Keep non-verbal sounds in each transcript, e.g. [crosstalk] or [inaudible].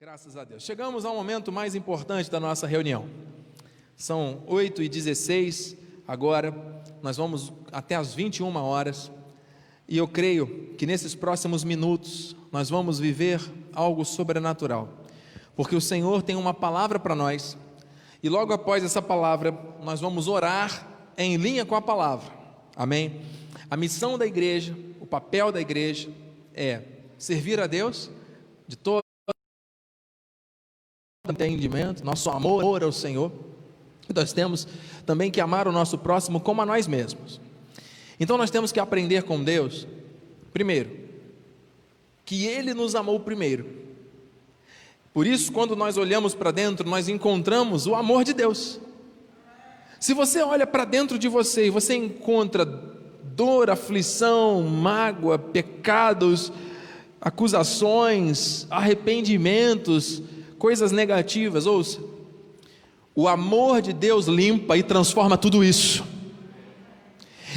Graças a Deus. Chegamos ao momento mais importante da nossa reunião. São 8 e 16 agora, nós vamos até as 21 horas. E eu creio que nesses próximos minutos nós vamos viver algo sobrenatural. Porque o Senhor tem uma palavra para nós. E logo após essa palavra, nós vamos orar em linha com a palavra. Amém? A missão da igreja, o papel da igreja é servir a Deus de todo entendimento, nosso amor ao Senhor. Nós temos também que amar o nosso próximo como a nós mesmos. Então nós temos que aprender com Deus, primeiro, que Ele nos amou primeiro. Por isso, quando nós olhamos para dentro, nós encontramos o amor de Deus. Se você olha para dentro de você e você encontra dor, aflição, mágoa, pecados, acusações, arrependimentos, coisas negativas, ouça. O amor de Deus limpa e transforma tudo isso.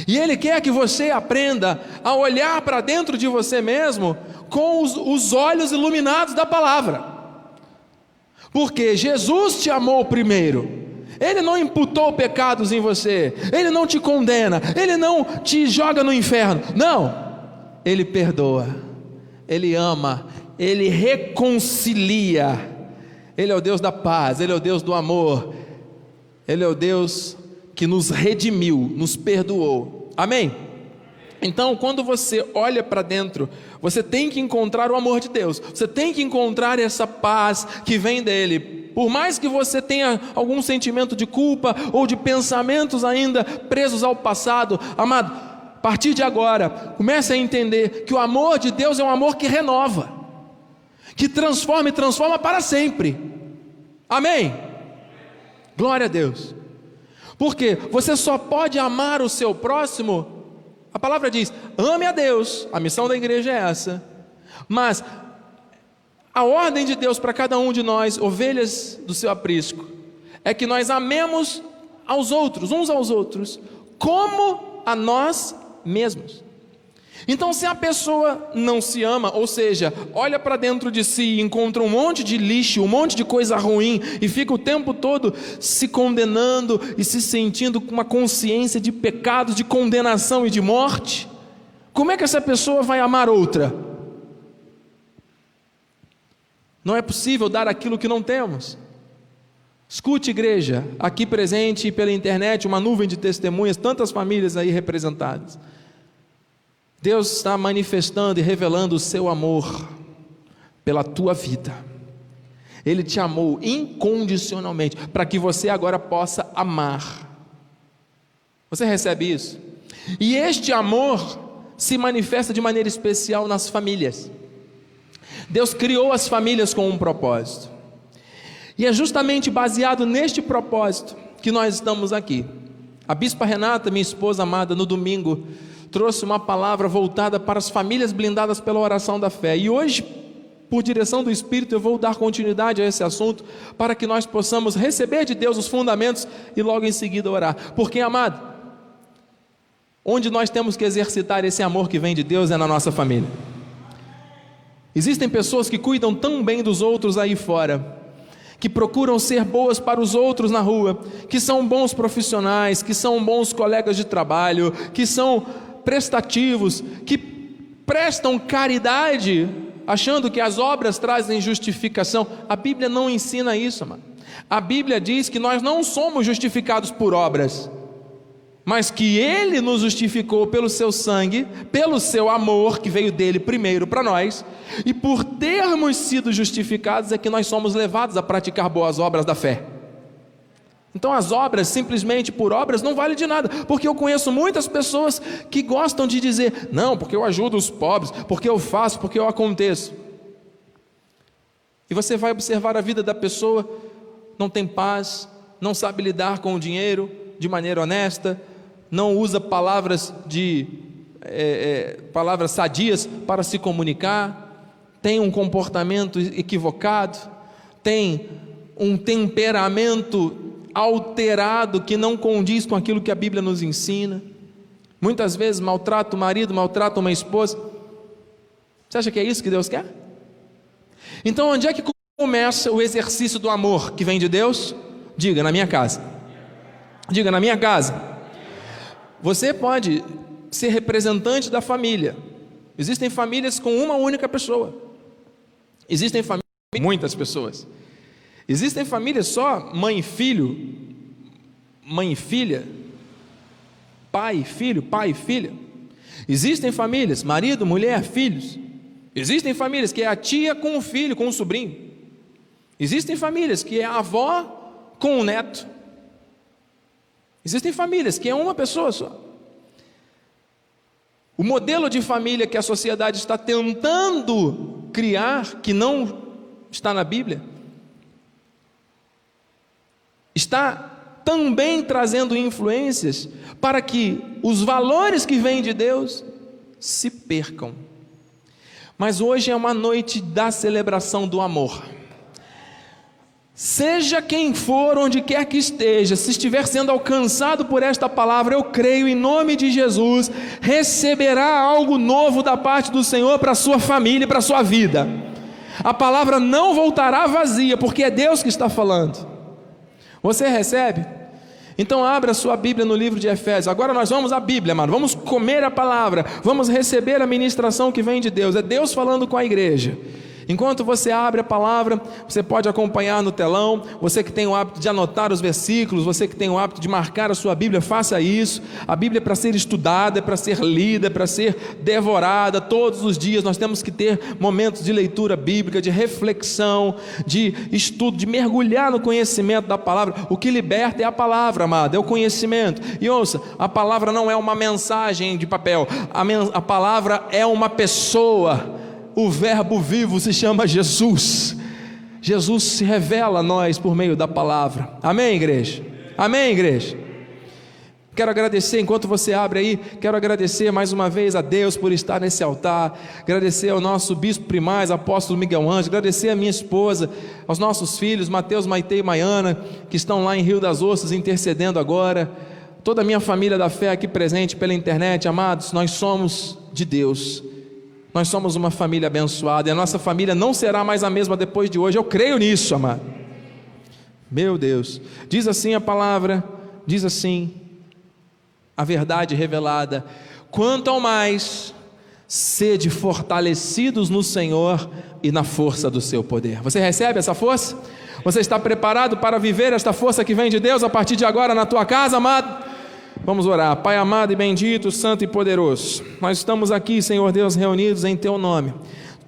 E Ele quer que você aprenda a olhar para dentro de você mesmo com os, os, olhos iluminados da palavra. Porque Jesus te amou primeiro. Ele não imputou pecados em você, Ele não te condena, Ele não te joga no inferno. Não, Ele perdoa, Ele ama, Ele reconcilia ele é o Deus da paz, Ele é o Deus do amor, Ele é o Deus que nos redimiu, nos perdoou. Amém? Então, quando você olha para dentro, você tem que encontrar o amor de Deus, você tem que encontrar essa paz que vem dele. Por mais que você tenha algum sentimento de culpa ou de pensamentos ainda presos ao passado, amado, a partir de agora, comece a entender que o amor de Deus é um amor que renova que transforma e transforma para sempre. Amém? Glória a Deus. Porque você só pode amar o seu próximo. A palavra diz: ame a Deus. A missão da igreja é essa. Mas a ordem de Deus para cada um de nós, ovelhas do seu aprisco, é que nós amemos aos outros, uns aos outros, como a nós mesmos. Então, se a pessoa não se ama, ou seja, olha para dentro de si e encontra um monte de lixo, um monte de coisa ruim, e fica o tempo todo se condenando e se sentindo com uma consciência de pecados, de condenação e de morte, como é que essa pessoa vai amar outra? Não é possível dar aquilo que não temos. Escute, igreja, aqui presente e pela internet, uma nuvem de testemunhas, tantas famílias aí representadas. Deus está manifestando e revelando o seu amor pela tua vida. Ele te amou incondicionalmente para que você agora possa amar. Você recebe isso? E este amor se manifesta de maneira especial nas famílias. Deus criou as famílias com um propósito. E é justamente baseado neste propósito que nós estamos aqui. A bispa Renata, minha esposa amada, no domingo, trouxe uma palavra voltada para as famílias blindadas pela oração da fé. E hoje, por direção do Espírito, eu vou dar continuidade a esse assunto para que nós possamos receber de Deus os fundamentos e logo em seguida orar. Porque, amado, onde nós temos que exercitar esse amor que vem de Deus é na nossa família. Existem pessoas que cuidam tão bem dos outros aí fora, que procuram ser boas para os outros na rua, que são bons profissionais, que são bons colegas de trabalho, que são prestativos, que prestam caridade, achando que as obras trazem justificação. A Bíblia não ensina isso, mano. A Bíblia diz que nós não somos justificados por obras, mas que Ele nos justificou pelo seu sangue, pelo seu amor que veio dele primeiro para nós, e por termos sido justificados é que nós somos levados a praticar boas obras da fé. Então as obras, simplesmente por obras, não valem de nada, porque eu conheço muitas pessoas que gostam de dizer, não, porque eu ajudo os pobres, porque eu faço, porque eu aconteço. E você vai observar a vida da pessoa, não tem paz, não sabe lidar com o dinheiro de maneira honesta, não usa palavras de é, é, palavras sadias para se comunicar, tem um comportamento equivocado, tem um temperamento alterado que não condiz com aquilo que a Bíblia nos ensina. Muitas vezes maltrata o marido, maltrata uma esposa. Você acha que é isso que Deus quer? Então, onde é que começa o exercício do amor que vem de Deus? Diga, na minha casa. Diga, na minha casa. Você pode ser representante da família. Existem famílias com uma única pessoa. Existem famílias com muitas pessoas. Existem famílias só mãe e filho, mãe e filha, pai e filho, pai e filha. Existem famílias, marido, mulher, filhos. Existem famílias que é a tia com o filho, com o sobrinho. Existem famílias que é a avó com o neto. Existem famílias que é uma pessoa só. O modelo de família que a sociedade está tentando criar, que não está na Bíblia, está também trazendo influências para que os valores que vêm de Deus se percam. Mas hoje é uma noite da celebração do amor. Seja quem for, onde quer que esteja, se estiver sendo alcançado por esta palavra, eu creio em nome de Jesus, receberá algo novo da parte do Senhor para a sua família e para a sua vida. A palavra não voltará vazia, porque é Deus que está falando. Você recebe? Então abra sua Bíblia no livro de Efésios. Agora nós vamos à Bíblia, mano. Vamos comer a palavra, vamos receber a ministração que vem de Deus. É Deus falando com a igreja. Enquanto você abre a palavra, você pode acompanhar no telão. Você que tem o hábito de anotar os versículos, você que tem o hábito de marcar a sua Bíblia, faça isso. A Bíblia é para ser estudada, é para ser lida, é para ser devorada. Todos os dias nós temos que ter momentos de leitura bíblica, de reflexão, de estudo, de mergulhar no conhecimento da palavra. O que liberta é a palavra, amado, é o conhecimento. E ouça, a palavra não é uma mensagem de papel, a, a palavra é uma pessoa o Verbo vivo se chama Jesus. Jesus se revela a nós por meio da palavra. Amém, igreja? Amém, igreja? Quero agradecer, enquanto você abre aí, quero agradecer mais uma vez a Deus por estar nesse altar, agradecer ao nosso bispo primaz, apóstolo Miguel Anjo, agradecer a minha esposa, aos nossos filhos, Mateus, Maite e Maiana, que estão lá em Rio das Ostras intercedendo agora, toda a minha família da fé aqui presente pela internet, amados, nós somos de Deus. Nós somos uma família abençoada e a nossa família não será mais a mesma depois de hoje. Eu creio nisso, amado. Meu Deus. Diz assim a palavra, diz assim a verdade revelada: quanto ao mais sede fortalecidos no Senhor e na força do seu poder. Você recebe essa força? Você está preparado para viver esta força que vem de Deus a partir de agora na tua casa, amado? Vamos orar. Pai amado e bendito, santo e poderoso, nós estamos aqui, Senhor Deus, reunidos em Teu nome,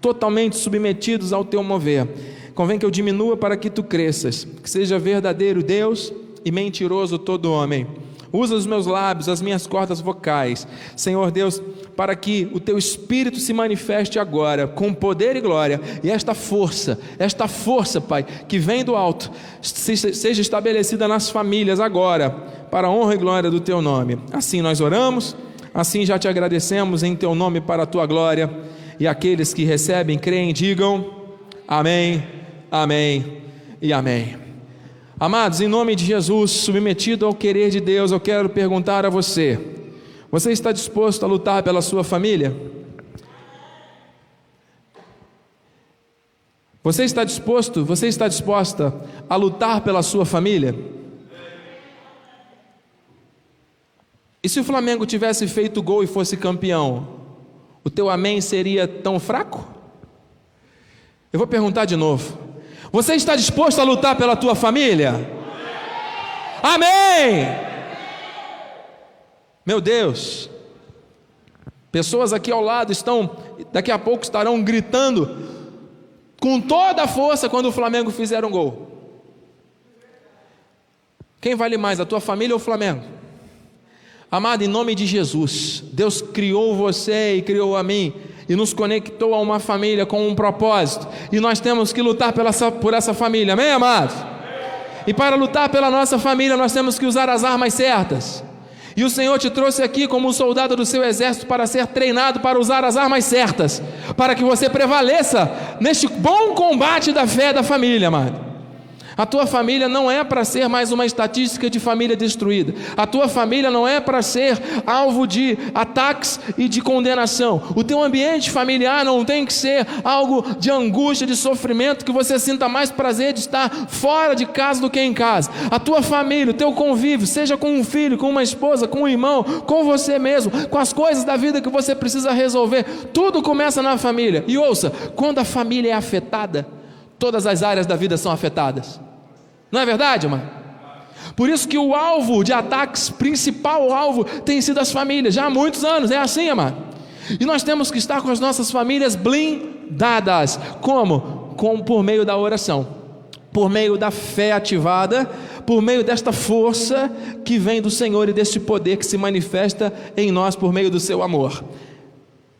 totalmente submetidos ao Teu mover. Convém que eu diminua para que Tu cresças, que seja verdadeiro Deus e mentiroso todo homem. Usa os meus lábios, as minhas cordas vocais, Senhor Deus, para que o teu espírito se manifeste agora com poder e glória, e esta força, esta força, Pai, que vem do alto, seja estabelecida nas famílias agora, para a honra e glória do teu nome. Assim nós oramos, assim já te agradecemos em teu nome para a tua glória, e aqueles que recebem, creem, digam amém, amém e amém. Amados, em nome de Jesus, submetido ao querer de Deus, eu quero perguntar a você: você está disposto a lutar pela sua família? Você está disposto, você está disposta a lutar pela sua família? E se o Flamengo tivesse feito gol e fosse campeão, o teu amém seria tão fraco? Eu vou perguntar de novo. Você está disposto a lutar pela tua família? Amém! Meu Deus, pessoas aqui ao lado estão, daqui a pouco estarão gritando com toda a força quando o Flamengo fizer um gol. Quem vale mais, a tua família ou o Flamengo? Amado, em nome de Jesus, Deus criou você e criou a mim e nos conectou a uma família com um propósito, e nós temos que lutar pela, por essa família, amém, amados? E para lutar pela nossa família, nós temos que usar as armas certas. E o Senhor te trouxe aqui como um soldado do seu exército para ser treinado para usar as armas certas, para que você prevaleça neste bom combate da fé da família, amado. A tua família não é para ser mais uma estatística de família destruída. A tua família não é para ser alvo de ataques e de condenação. O teu ambiente familiar não tem que ser algo de angústia, de sofrimento, que você sinta mais prazer de estar fora de casa do que em casa. A tua família, o teu convívio, seja com um filho, com uma esposa, com um irmão, com você mesmo, com as coisas da vida que você precisa resolver, tudo começa na família. E ouça, quando a família é afetada, todas as áreas da vida são afetadas. Não é verdade, mano? Por isso que o alvo de ataques, principal alvo, tem sido as famílias, já há muitos anos, é assim, amado. E nós temos que estar com as nossas famílias blindadas. Como? Com, por meio da oração, por meio da fé ativada, por meio desta força que vem do Senhor e deste poder que se manifesta em nós por meio do seu amor.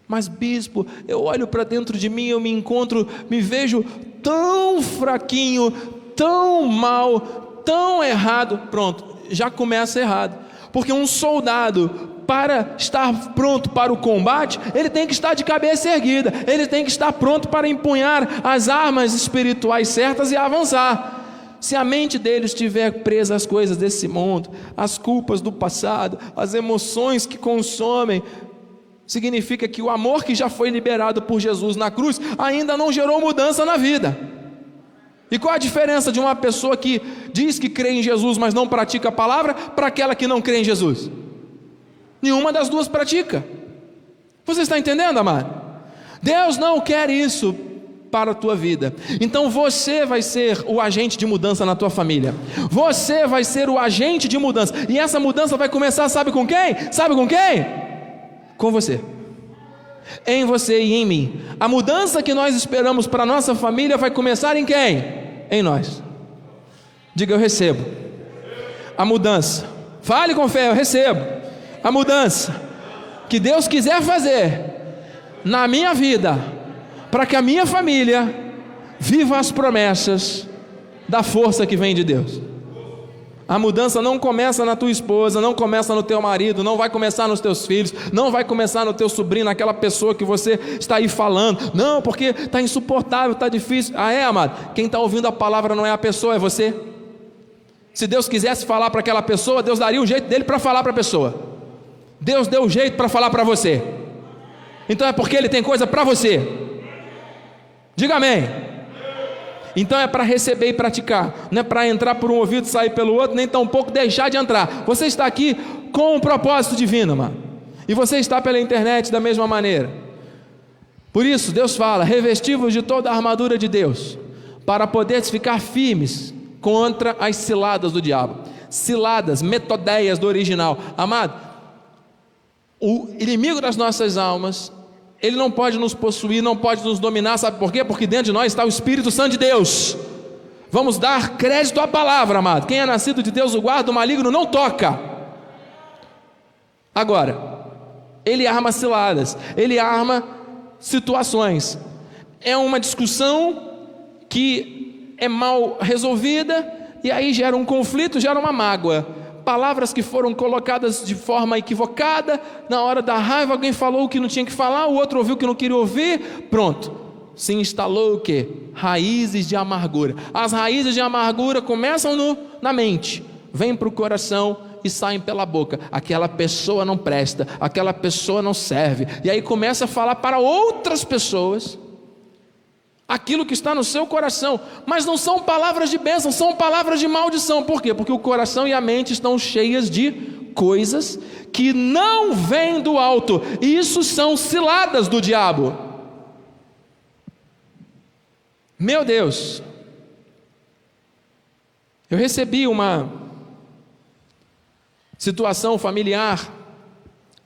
Mas, bispo, eu olho para dentro de mim, eu me encontro, me vejo tão fraquinho, tão mal, tão errado. Pronto, já começa errado. Porque um soldado, para estar pronto para o combate, ele tem que estar de cabeça erguida, ele tem que estar pronto para empunhar as armas espirituais certas e avançar. Se a mente dele estiver presa às coisas desse mundo, às culpas do passado, às emoções que consomem, significa que o amor que já foi liberado por Jesus na cruz ainda não gerou mudança na vida. E qual a diferença de uma pessoa que diz que crê em Jesus, mas não pratica a palavra, para aquela que não crê em Jesus? Nenhuma das duas pratica. Você está entendendo, amado? Deus não quer isso para a tua vida. Então você vai ser o agente de mudança na tua família. Você vai ser o agente de mudança. E essa mudança vai começar, sabe com quem? Sabe com quem? Com você, em você e em mim. A mudança que nós esperamos para a nossa família vai começar em quem? Em nós. Diga eu recebo. A mudança. Fale com fé, eu recebo. A mudança que Deus quiser fazer na minha vida, para que a minha família viva as promessas da força que vem de Deus. A mudança não começa na tua esposa, não começa no teu marido, não vai começar nos teus filhos, não vai começar no teu sobrinho, naquela pessoa que você está aí falando. Não, porque está insuportável, está difícil. Ah, é, amado? Quem está ouvindo a palavra não é a pessoa, é você. Se Deus quisesse falar para aquela pessoa, Deus daria um jeito dele para falar para a pessoa. Deus deu um jeito para falar para você. Então é porque Ele tem coisa para você. Diga amém. Então é para receber e praticar, não é para entrar por um ouvido e sair pelo outro, nem tampouco deixar de entrar. Você está aqui com um propósito divino, mano. E você está pela internet da mesma maneira. Por isso, Deus fala: revestivos de toda a armadura de Deus, para poderes ficar firmes contra as ciladas do diabo. Ciladas, metodeias do original. Amado, o inimigo das nossas almas ele não pode nos possuir, não pode nos dominar, sabe por quê? Porque dentro de nós está o Espírito Santo de Deus. Vamos dar crédito à palavra, amado. Quem é nascido de Deus, o guarda, o maligno não toca. Agora, ele arma ciladas, ele arma situações. É uma discussão que é mal resolvida e aí gera um conflito, gera uma mágoa palavras que foram colocadas de forma equivocada, na hora da raiva alguém falou o que não tinha que falar, o outro ouviu o que não queria ouvir, pronto. Se instalou o que? Raízes de amargura. As raízes de amargura começam no, na mente, vêm para o coração e saem pela boca. Aquela pessoa não presta, aquela pessoa não serve. E aí começa a falar para outras pessoas aquilo que está no seu coração, mas não são palavras de bênção, são palavras de maldição. Por quê? Porque o coração e a mente estão cheias de coisas que não vêm do alto, e isso são ciladas do diabo. Meu Deus, eu recebi uma situação familiar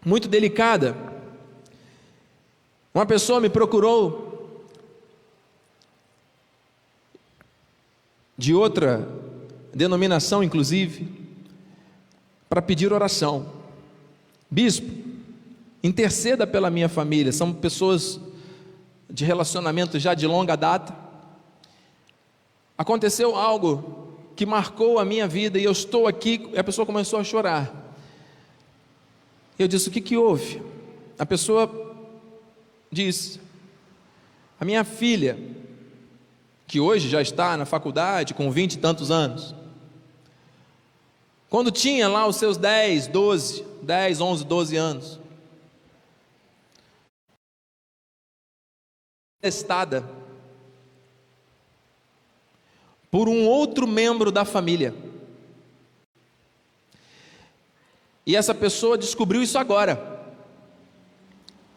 muito delicada. Uma pessoa me procurou de outra denominação, inclusive, para pedir oração. Bispo, interceda pela minha família, são pessoas de relacionamento já de longa data. Aconteceu algo que marcou a minha vida e eu estou aqui, a pessoa começou a chorar. Eu disse: O que, que houve? A pessoa disse: A minha filha que hoje já está na faculdade com vinte e tantos anos, quando tinha lá os seus 10, 12, 10, 11, 12 anos, testada por um outro membro da família. E essa pessoa descobriu isso agora.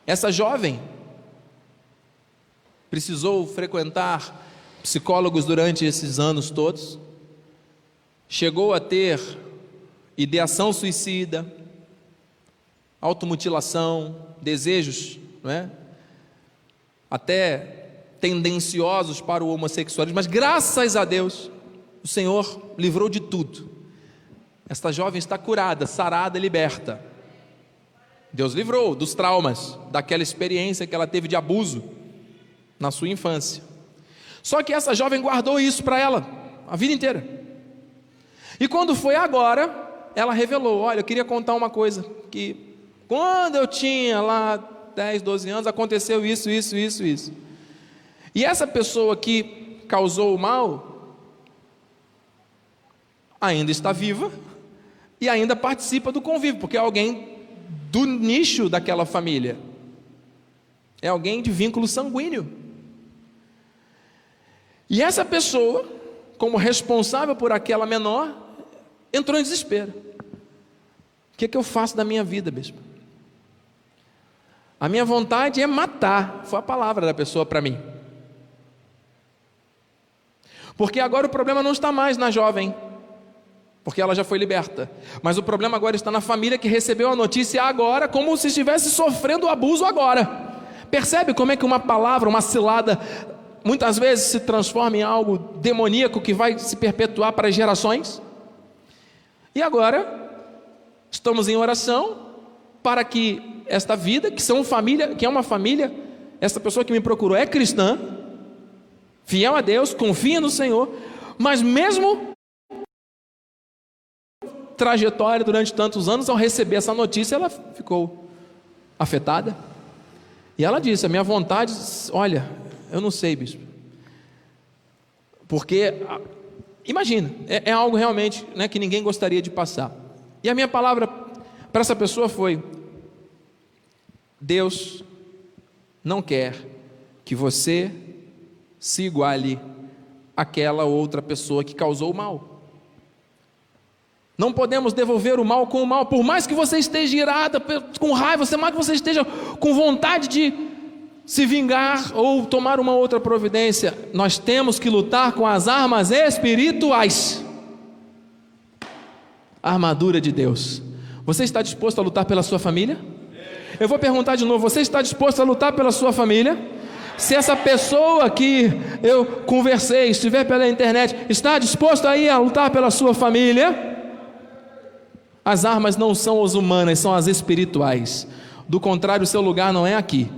Essa jovem precisou frequentar psicólogos durante esses anos todos, chegou a ter ideação suicida, automutilação, desejos, não é? até tendenciosos para o homossexualismo, mas graças a Deus, o Senhor livrou de tudo. Esta jovem está curada, sarada e liberta. Deus livrou dos traumas, daquela experiência que ela teve de abuso na sua infância. Só que essa jovem guardou isso para ela a vida inteira. E quando foi agora, ela revelou: Olha, eu queria contar uma coisa. Que quando eu tinha lá 10, 12 anos, aconteceu isso, isso, isso, isso. E essa pessoa que causou o mal ainda está viva e ainda participa do convívio, porque é alguém do nicho daquela família. É alguém de vínculo sanguíneo. E essa pessoa, como responsável por aquela menor, entrou em desespero. O que, é que eu faço da minha vida, bispo? A minha vontade é matar, foi a palavra da pessoa para mim. Porque agora o problema não está mais na jovem, porque ela já foi liberta. Mas o problema agora está na família que recebeu a notícia agora, como se estivesse sofrendo o abuso agora. Percebe como é que uma palavra, uma cilada, muitas vezes se transforma em algo demoníaco que vai se perpetuar para gerações? E agora, estamos em oração para que esta vida, que são família, que é uma família, essa pessoa que me procurou é cristã, fiel a Deus, confia no Senhor, mas mesmo trajetória durante tantos anos, ao receber essa notícia, ela ficou afetada. E ela disse: A minha vontade, olha, eu não sei, bispo. Porque, imagina, é, é algo realmente né, que ninguém gostaria de passar. E a minha palavra para essa pessoa foi: Deus não quer que você se iguale àquela outra pessoa que causou o mal. Não podemos devolver o mal com o mal, por mais que você esteja irada, com raiva, por mais que você esteja com vontade de se vingar ou tomar uma outra providência, nós temos que lutar com as armas espirituais. A armadura de Deus. Você está disposto a lutar pela sua família? Eu vou perguntar de novo: você está disposto a lutar pela sua família? Se essa pessoa que eu conversei, estiver pela internet, está disposto aí a lutar pela sua família? As armas não são as humanas, são as espirituais. Do contrário, o seu lugar não é aqui.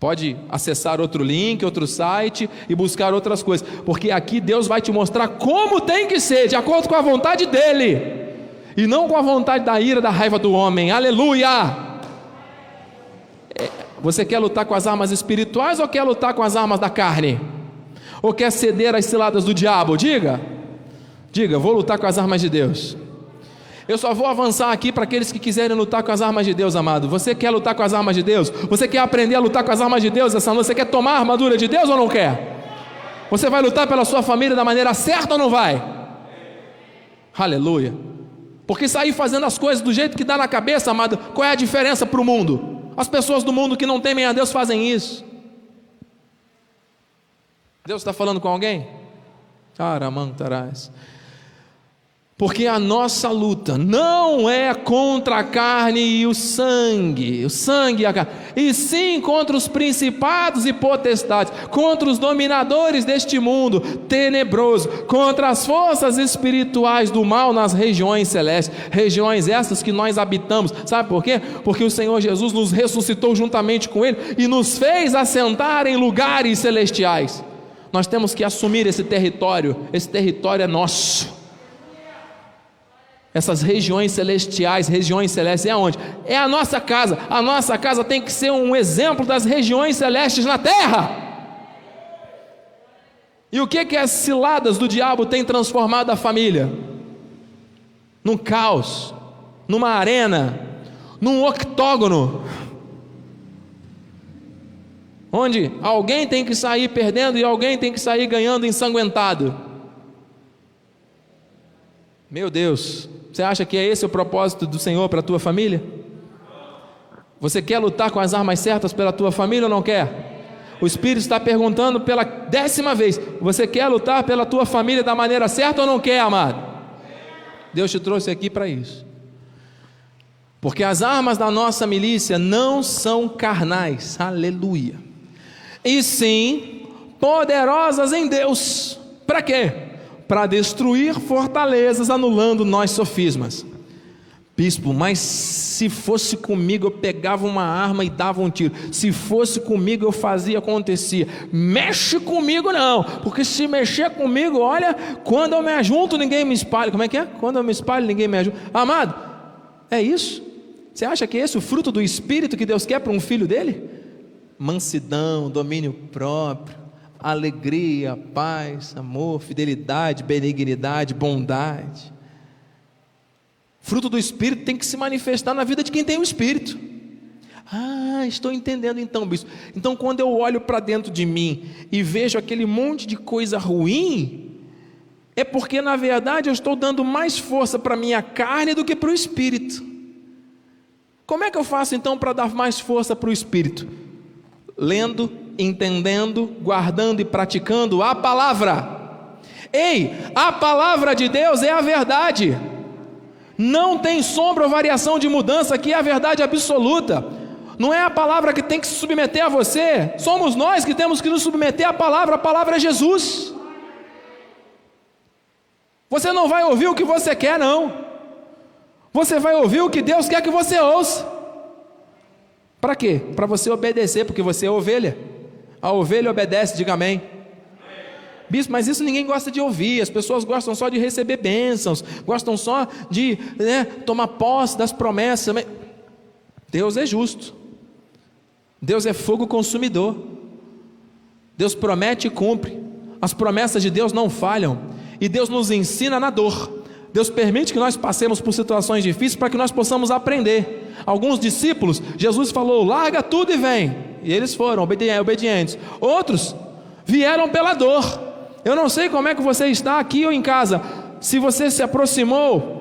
Pode acessar outro link, outro site e buscar outras coisas, porque aqui Deus vai te mostrar como tem que ser, de acordo com a vontade dEle e não com a vontade da ira, da raiva do homem. Aleluia! É, você quer lutar com as armas espirituais ou quer lutar com as armas da carne? Ou quer ceder às ciladas do diabo? Diga. Diga, vou lutar com as armas de Deus. Eu só vou avançar aqui para aqueles que quiserem lutar com as armas de Deus, amado. Você quer lutar com as armas de Deus? Você quer aprender a lutar com as armas de Deus essa noite? Você quer tomar a armadura de Deus ou não quer? Você vai lutar pela sua família da maneira certa ou não vai? Aleluia. Porque sair fazendo as coisas do jeito que dá na cabeça, amado, qual é a diferença para o mundo? As pessoas do mundo que não temem a Deus fazem isso. Deus está falando com alguém? Caramantarás. Porque a nossa luta não é contra a carne e o sangue, o sangue e a carne, e sim contra os principados e potestades, contra os dominadores deste mundo tenebroso, contra as forças espirituais do mal nas regiões celestes, regiões essas que nós habitamos. Sabe por quê? Porque o Senhor Jesus nos ressuscitou juntamente com Ele e nos fez assentar em lugares celestiais. Nós temos que assumir esse território, esse território é nosso essas regiões celestiais, regiões celestes, é aonde? É a nossa casa. A nossa casa tem que ser um exemplo das regiões celestes na terra. E o que que as ciladas do diabo têm transformado a família? Num caos, numa arena, num octógono, onde alguém tem que sair perdendo e alguém tem que sair ganhando ensanguentado. Meu Deus, você acha que é esse o propósito do Senhor para a tua família? Você quer lutar com as armas certas pela tua família ou não quer? O Espírito está perguntando pela décima vez: você quer lutar pela tua família da maneira certa ou não quer, amado? Deus te trouxe aqui para isso. Porque as armas da nossa milícia não são carnais, aleluia. E sim poderosas em Deus. Para quê? Para destruir fortalezas, anulando nós sofismas. Bispo, mas se fosse comigo eu pegava uma arma e dava um tiro. Se fosse comigo eu fazia acontecia. Mexe comigo não, porque se mexer comigo, olha, quando eu me ajunto ninguém me espalha. Como é que é? Quando eu me espalho ninguém me ajuda. Amado, é isso? Você acha que é esse o fruto do espírito que Deus quer para um filho dele? Mansidão, domínio próprio, alegria, paz, amor, fidelidade, benignidade, bondade. Fruto do Espírito tem que se manifestar na vida de quem tem o Espírito. Ah, estou entendendo então, bispo. Então, quando eu olho para dentro de mim e vejo aquele monte de coisa ruim, é porque na verdade eu estou dando mais força para a minha carne do que para o espírito. Como é que eu faço então para dar mais força para o espírito? Lendo, entendendo, guardando e praticando a palavra. Ei, a palavra de Deus é a verdade. Não tem sombra ou variação de mudança, aqui é a verdade absoluta. Não é a palavra que tem que se submeter a você, somos nós que temos que nos submeter à palavra, a palavra é Jesus. Você não vai ouvir o que você quer, não. Você vai ouvir o que Deus quer que você ouça. Para quê? Para você obedecer, porque você é ovelha. A ovelha obedece, diga amém. Bispo, mas isso ninguém gosta de ouvir, as pessoas gostam só de receber bênçãos, gostam só de né, tomar posse das promessas. Deus é justo, Deus é fogo consumidor, Deus promete e cumpre, as promessas de Deus não falham, e Deus nos ensina na dor. Deus permite que nós passemos por situações difíceis para que nós possamos aprender. Alguns discípulos, Jesus falou: larga tudo e vem. E eles foram obedientes. Outros vieram pela dor. Eu não sei como é que você está aqui ou em casa, se você se aproximou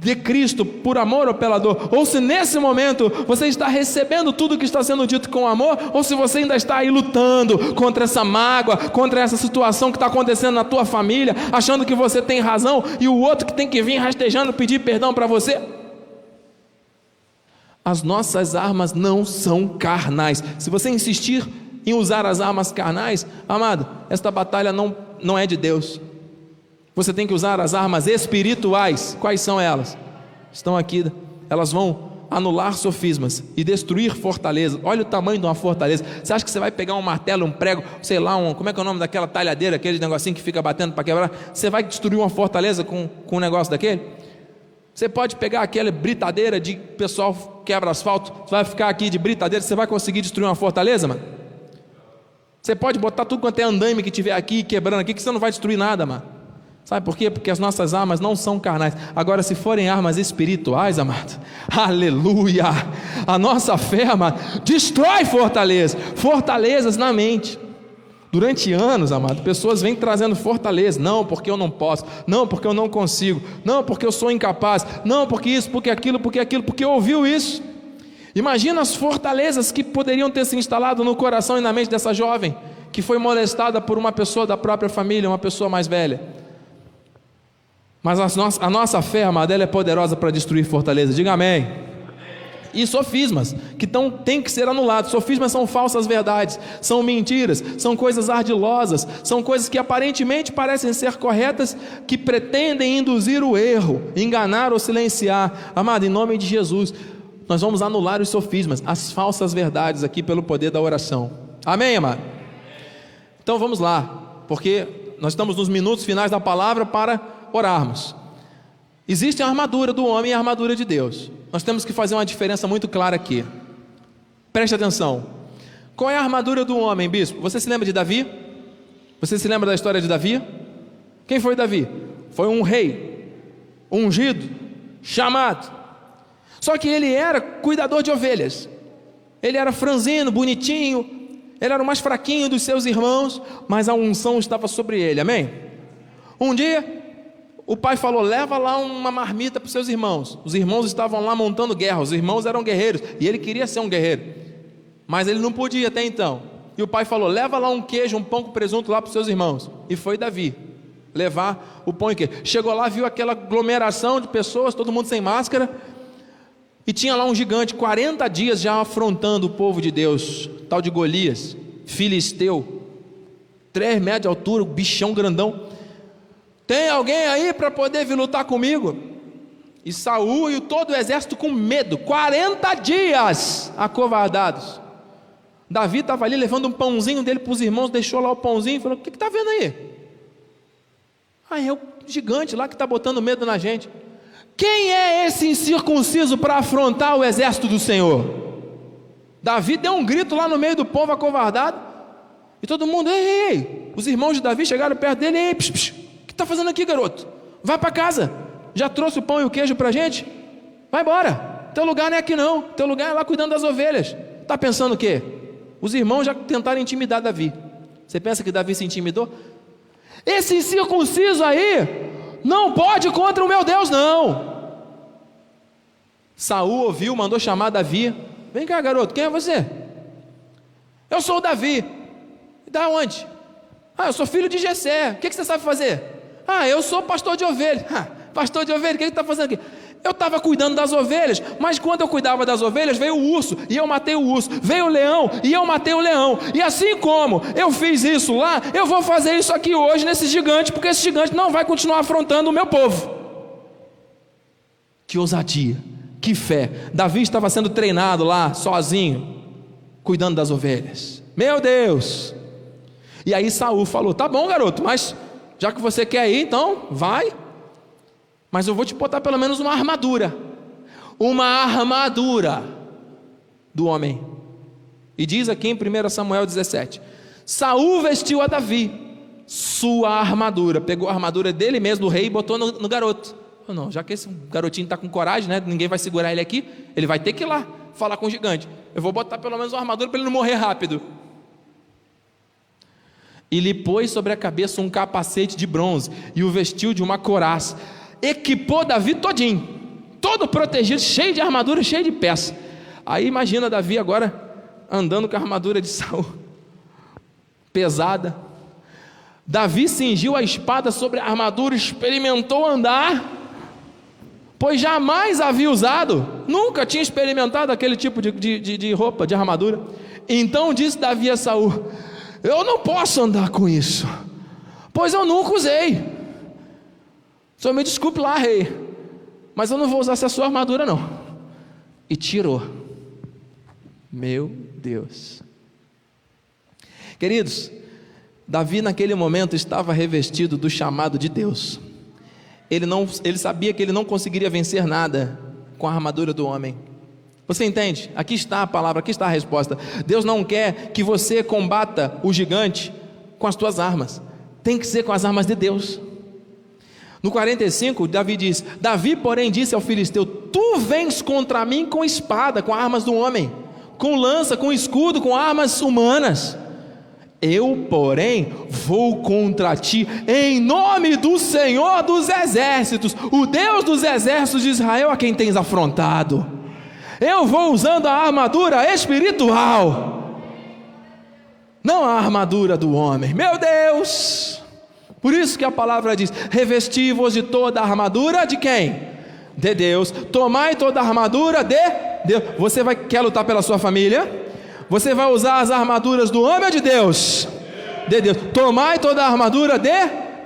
de Cristo por amor ou pela dor, ou se nesse momento você está recebendo tudo que está sendo dito com amor, ou se você ainda está aí lutando contra essa mágoa, contra essa situação que está acontecendo na tua família, achando que você tem razão e o outro que tem que vir rastejando pedir perdão para você. As nossas armas não são carnais. Se você insistir em usar as armas carnais, amado, esta batalha não, não é de Deus. Você tem que usar as armas espirituais. Quais são elas? Estão aqui. Elas vão anular sofismas e destruir fortalezas. Olha o tamanho de uma fortaleza. Você acha que você vai pegar um martelo, um prego, sei lá, um, como é que é o nome daquela talhadeira, aquele negocinho que fica batendo para quebrar? Você vai destruir uma fortaleza com, com um negócio daquele? Você pode pegar aquela britadeira de pessoal quebra asfalto, você vai ficar aqui de britadeira, você vai conseguir destruir uma fortaleza, mano? Você pode botar tudo quanto é andaime que tiver aqui, quebrando aqui, que você não vai destruir nada, mano. Sabe por quê? Porque as nossas armas não são carnais. Agora, se forem armas espirituais, amado, [laughs] aleluia! A nossa fé, amado, destrói fortalezas, fortalezas na mente. Durante anos, amado, pessoas vêm trazendo fortaleza. Não, porque eu não posso. Não, porque eu não consigo. Não, porque eu sou incapaz. Não, porque isso, porque aquilo, porque aquilo, porque ouviu isso. Imagina as fortalezas que poderiam ter se instalado no coração e na mente dessa jovem, que foi molestada por uma pessoa da própria família, uma pessoa mais velha. Mas a nossa, a nossa fé, amada, ela é poderosa para destruir fortalezas. Diga amém. E sofismas, que tão, tem que ser anulados. Sofismas são falsas verdades, são mentiras, são coisas ardilosas, são coisas que aparentemente parecem ser corretas, que pretendem induzir o erro, enganar ou silenciar. Amado, em nome de Jesus, nós vamos anular os sofismas, as falsas verdades aqui pelo poder da oração. Amém, amado? Então vamos lá, porque nós estamos nos minutos finais da palavra para orarmos. Existe a armadura do homem e a armadura de Deus. Nós temos que fazer uma diferença muito clara aqui. Preste atenção. Qual é a armadura do homem, bispo? Você se lembra de Davi? Você se lembra da história de Davi? Quem foi Davi? Foi um rei, ungido, chamado. Só que ele era cuidador de ovelhas. Ele era franzino, bonitinho, ele era o mais fraquinho dos seus irmãos, mas a unção estava sobre ele, amém? Um dia, o pai falou: leva lá uma marmita para os seus irmãos. Os irmãos estavam lá montando guerra, os irmãos eram guerreiros, e ele queria ser um guerreiro, mas ele não podia até então. E o pai falou: leva lá um queijo, um pão com presunto lá para os seus irmãos. E foi Davi levar o pão e queijo. Chegou lá, viu aquela aglomeração de pessoas, todo mundo sem máscara. E tinha lá um gigante, 40 dias já afrontando o povo de Deus, tal de Golias, filisteu, 3 metros de altura, bichão grandão. Tem alguém aí para poder vir lutar comigo? E Saul e todo o exército com medo, 40 dias acovardados. Davi estava ali levando um pãozinho dele para os irmãos, deixou lá o pãozinho e falou: O que está vendo aí? Ah, é o gigante lá que está botando medo na gente. Quem é esse incircunciso para afrontar o exército do Senhor? Davi deu um grito lá no meio do povo acovardado, e todo mundo, ei, ei, ei. Os irmãos de Davi chegaram perto dele, ei, psh, psh, está fazendo aqui, garoto? Vai para casa, já trouxe o pão e o queijo para a gente? Vai embora, teu lugar não é aqui não, teu lugar é lá cuidando das ovelhas. Está pensando o quê? Os irmãos já tentaram intimidar Davi. Você pensa que Davi se intimidou? Esse incircunciso aí não pode contra o meu Deus, não. Saul ouviu, mandou chamar Davi. Vem cá, garoto, quem é você? Eu sou o Davi. Da onde? Ah, eu sou filho de Jessé. O que você sabe fazer? Ah, eu sou pastor de ovelhas. Ah, pastor de ovelhas, o que ele está fazendo aqui? Eu estava cuidando das ovelhas, mas quando eu cuidava das ovelhas, veio o urso e eu matei o urso, veio o leão e eu matei o leão. E assim como eu fiz isso lá, eu vou fazer isso aqui hoje nesse gigante, porque esse gigante não vai continuar afrontando o meu povo. Que ousadia, que fé. Davi estava sendo treinado lá, sozinho, cuidando das ovelhas. Meu Deus! E aí Saul falou: Tá bom, garoto, mas já que você quer ir, então vai. Mas eu vou te botar pelo menos uma armadura. Uma armadura do homem. E diz aqui em 1 Samuel 17: Saul vestiu a Davi sua armadura. Pegou a armadura dele mesmo, do rei, e botou no, no garoto. Não, já que esse garotinho está com coragem, né? Ninguém vai segurar ele aqui, ele vai ter que ir lá falar com o gigante. Eu vou botar pelo menos uma armadura para ele não morrer rápido. E lhe pôs sobre a cabeça um capacete de bronze e o vestiu de uma coraça equipou Davi todinho, todo protegido, cheio de armadura, cheio de peça. Aí imagina Davi agora andando com a armadura de [laughs] Saul, pesada. Davi cingiu a espada sobre a armadura, experimentou andar, pois jamais havia usado, nunca tinha experimentado aquele tipo de, de, de roupa, de armadura. Então disse Davi a Saul: Eu não posso andar com isso, pois eu nunca usei. Só me desculpe lá, rei, mas eu não vou usar essa sua armadura, não. E tirou. Meu Deus. Queridos, Davi naquele momento estava revestido do chamado de Deus. Ele, não, ele sabia que ele não conseguiria vencer nada com a armadura do homem. Você entende? Aqui está a palavra, aqui está a resposta. Deus não quer que você combata o gigante com as tuas armas. Tem que ser com as armas de Deus. No 45, Davi diz: Davi, porém, disse ao filisteu: Tu vens contra mim com espada, com armas do homem, com lança, com escudo, com armas humanas. Eu, porém, vou contra ti em nome do Senhor dos exércitos, o Deus dos exércitos de Israel, a quem tens afrontado. Eu vou usando a armadura espiritual, não a armadura do homem. Meu Deus! Por isso que a palavra diz: revesti-vos de toda a armadura de quem? De Deus. Tomai toda a armadura de Deus. Você vai quer lutar pela sua família? Você vai usar as armaduras do homem ou de Deus? De Deus. Tomai toda a armadura de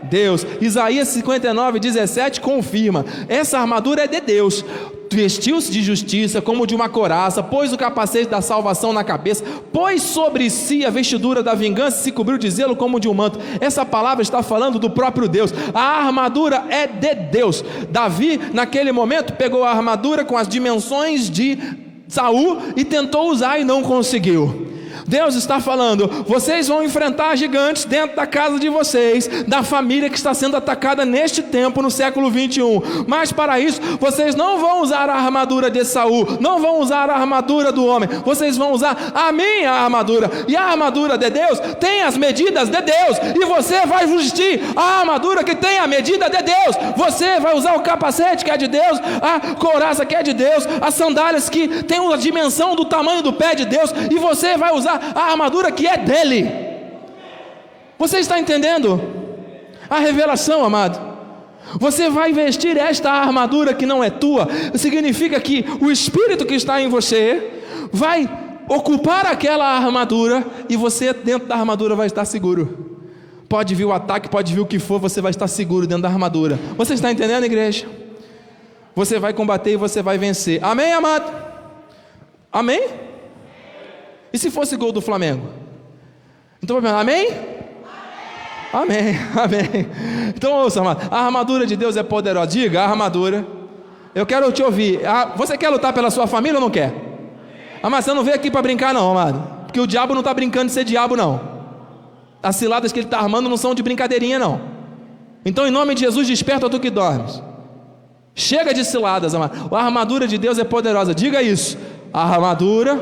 Deus. Isaías 59, 17 confirma: essa armadura é de Deus vestiu-se de justiça como de uma coraça, pôs o capacete da salvação na cabeça, pôs sobre si a vestidura da vingança e se cobriu de zelo como de um manto. Essa palavra está falando do próprio Deus. A armadura é de Deus. Davi, naquele momento, pegou a armadura com as dimensões de Saul e tentou usar e não conseguiu. Deus está falando: vocês vão enfrentar gigantes dentro da casa de vocês, da família que está sendo atacada neste tempo, no século 21. Mas para isso, vocês não vão usar a armadura de Saul, não vão usar a armadura do homem, vocês vão usar a minha armadura. E a armadura de Deus tem as medidas de Deus, e você vai vestir a armadura que tem a medida de Deus. Você vai usar o capacete que é de Deus, a couraça que é de Deus, as sandálias que tem a dimensão do tamanho do pé de Deus, e você vai usar a armadura que é dele. Você está entendendo? A revelação, amado. Você vai vestir esta armadura que não é tua, significa que o espírito que está em você vai ocupar aquela armadura e você dentro da armadura vai estar seguro. Pode vir o ataque, pode vir o que for, você vai estar seguro dentro da armadura. Você está entendendo, igreja? Você vai combater e você vai vencer. Amém, amado? Amém? E se fosse gol do Flamengo? Então, amém? Amém, amém. Então ouça, amado. A armadura de Deus é poderosa. Diga, a armadura. Eu quero te ouvir. Ah, você quer lutar pela sua família ou não quer? Ah, você não veio aqui para brincar, não, amado. Porque o diabo não está brincando de ser diabo, não. As ciladas que ele está armando não são de brincadeirinha, não. Então, em nome de Jesus, desperta tu que dormes. Chega de ciladas, amado. A armadura de Deus é poderosa. Diga isso. A armadura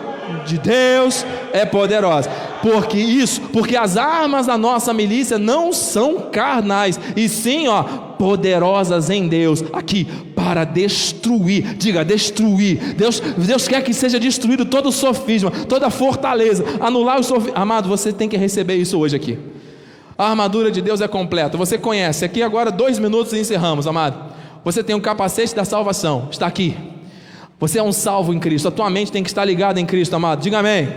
de Deus é poderosa. Porque isso, porque as armas da nossa milícia não são carnais, e sim, ó, poderosas em Deus, aqui para destruir. Diga, destruir. Deus, Deus quer que seja destruído todo o sofisma, toda fortaleza, anular o sofisma. Amado, você tem que receber isso hoje aqui. A armadura de Deus é completa. Você conhece. Aqui agora dois minutos e encerramos, amado. Você tem o um capacete da salvação. Está aqui. Você é um salvo em Cristo. A tua mente tem que estar ligada em Cristo, amado. Diga amém.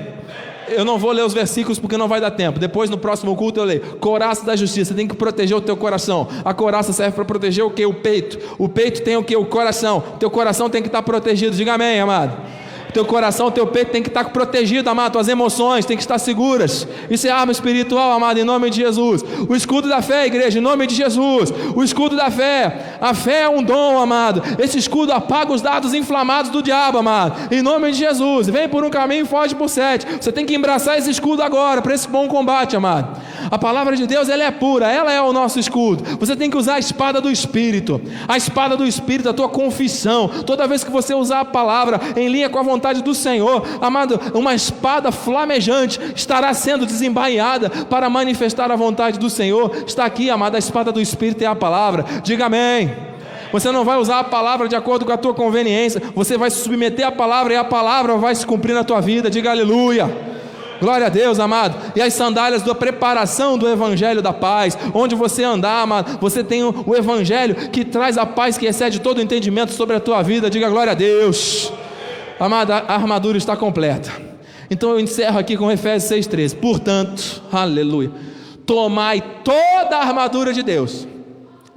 Eu não vou ler os versículos porque não vai dar tempo. Depois, no próximo culto, eu leio. Coraça da justiça. Tem que proteger o teu coração. A coraça serve para proteger o que? O peito. O peito tem o que? O coração. Teu coração tem que estar protegido. Diga amém, amado teu coração, teu peito tem que estar protegido, amado, tuas emoções têm que estar seguras. Isso é arma espiritual, amado, em nome de Jesus. O escudo da fé, igreja, em nome de Jesus. O escudo da fé. A fé é um dom, amado. Esse escudo apaga os dados inflamados do diabo, amado. Em nome de Jesus. Vem por um caminho e foge por sete. Você tem que embraçar esse escudo agora para esse bom combate, amado. A palavra de Deus, ela é pura, ela é o nosso escudo. Você tem que usar a espada do espírito. A espada do espírito, a tua confissão. Toda vez que você usar a palavra em linha com a vontade do Senhor, amado, uma espada flamejante estará sendo desembainhada para manifestar a vontade do Senhor. Está aqui, amado, a espada do Espírito é a palavra. Diga amém. Você não vai usar a palavra de acordo com a tua conveniência, você vai se submeter à palavra e a palavra vai se cumprir na tua vida. Diga aleluia. Glória a Deus, amado. E as sandálias da preparação do Evangelho da paz. Onde você andar, amado, você tem o Evangelho que traz a paz que excede todo entendimento sobre a tua vida. Diga glória a Deus. Amada, a armadura está completa. Então eu encerro aqui com Efésios 6,13. Portanto, aleluia. Tomai toda a armadura de Deus,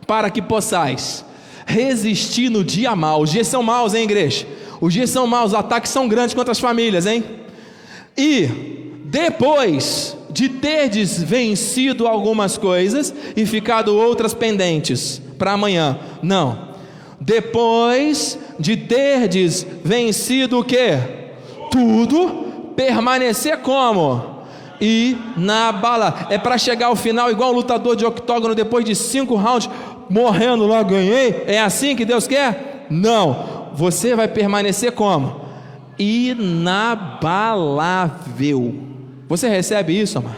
para que possais resistir no dia mau. Os dias são maus, hein, igreja? Os dias são maus, os ataques são grandes contra as famílias, hein? E depois de terdes vencido algumas coisas e ficado outras pendentes para amanhã. Não. Depois de terdes vencido o que? Tudo, permanecer como? E na bala. É para chegar ao final igual um lutador de octógono depois de cinco rounds, morrendo lá, ganhei. É assim que Deus quer? Não. Você vai permanecer como? Inabalável. Você recebe isso, amado?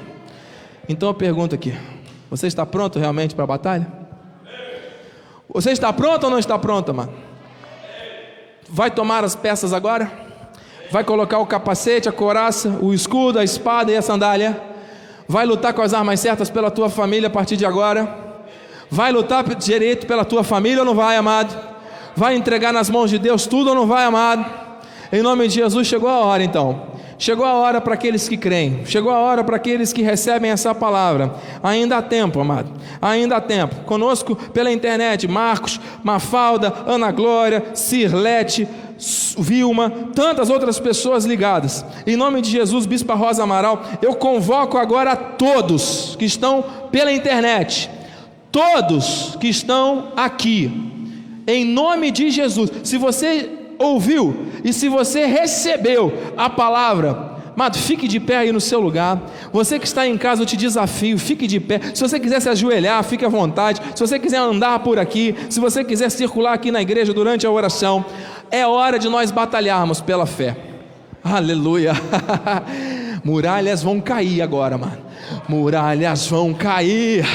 Então eu pergunto aqui: você está pronto realmente para a batalha? Você está pronto ou não está pronto, mano? Vai tomar as peças agora? Vai colocar o capacete, a coraça, o escudo, a espada e a sandália? Vai lutar com as armas certas pela tua família a partir de agora? Vai lutar direito pela tua família ou não vai, amado? Vai entregar nas mãos de Deus tudo ou não vai, amado? Em nome de Jesus chegou a hora então. Chegou a hora para aqueles que creem, chegou a hora para aqueles que recebem essa palavra. Ainda há tempo, amado, ainda há tempo. Conosco pela internet, Marcos, Mafalda, Ana Glória, Cirlete, Vilma, tantas outras pessoas ligadas. Em nome de Jesus, Bispa Rosa Amaral, eu convoco agora a todos que estão pela internet, todos que estão aqui, em nome de Jesus. Se você ouviu e se você recebeu a palavra, Amado, fique de pé aí no seu lugar. Você que está em casa, eu te desafio, fique de pé. Se você quiser se ajoelhar, fique à vontade. Se você quiser andar por aqui, se você quiser circular aqui na igreja durante a oração, é hora de nós batalharmos pela fé. Aleluia. [laughs] Muralhas vão cair agora, mano. Muralhas vão cair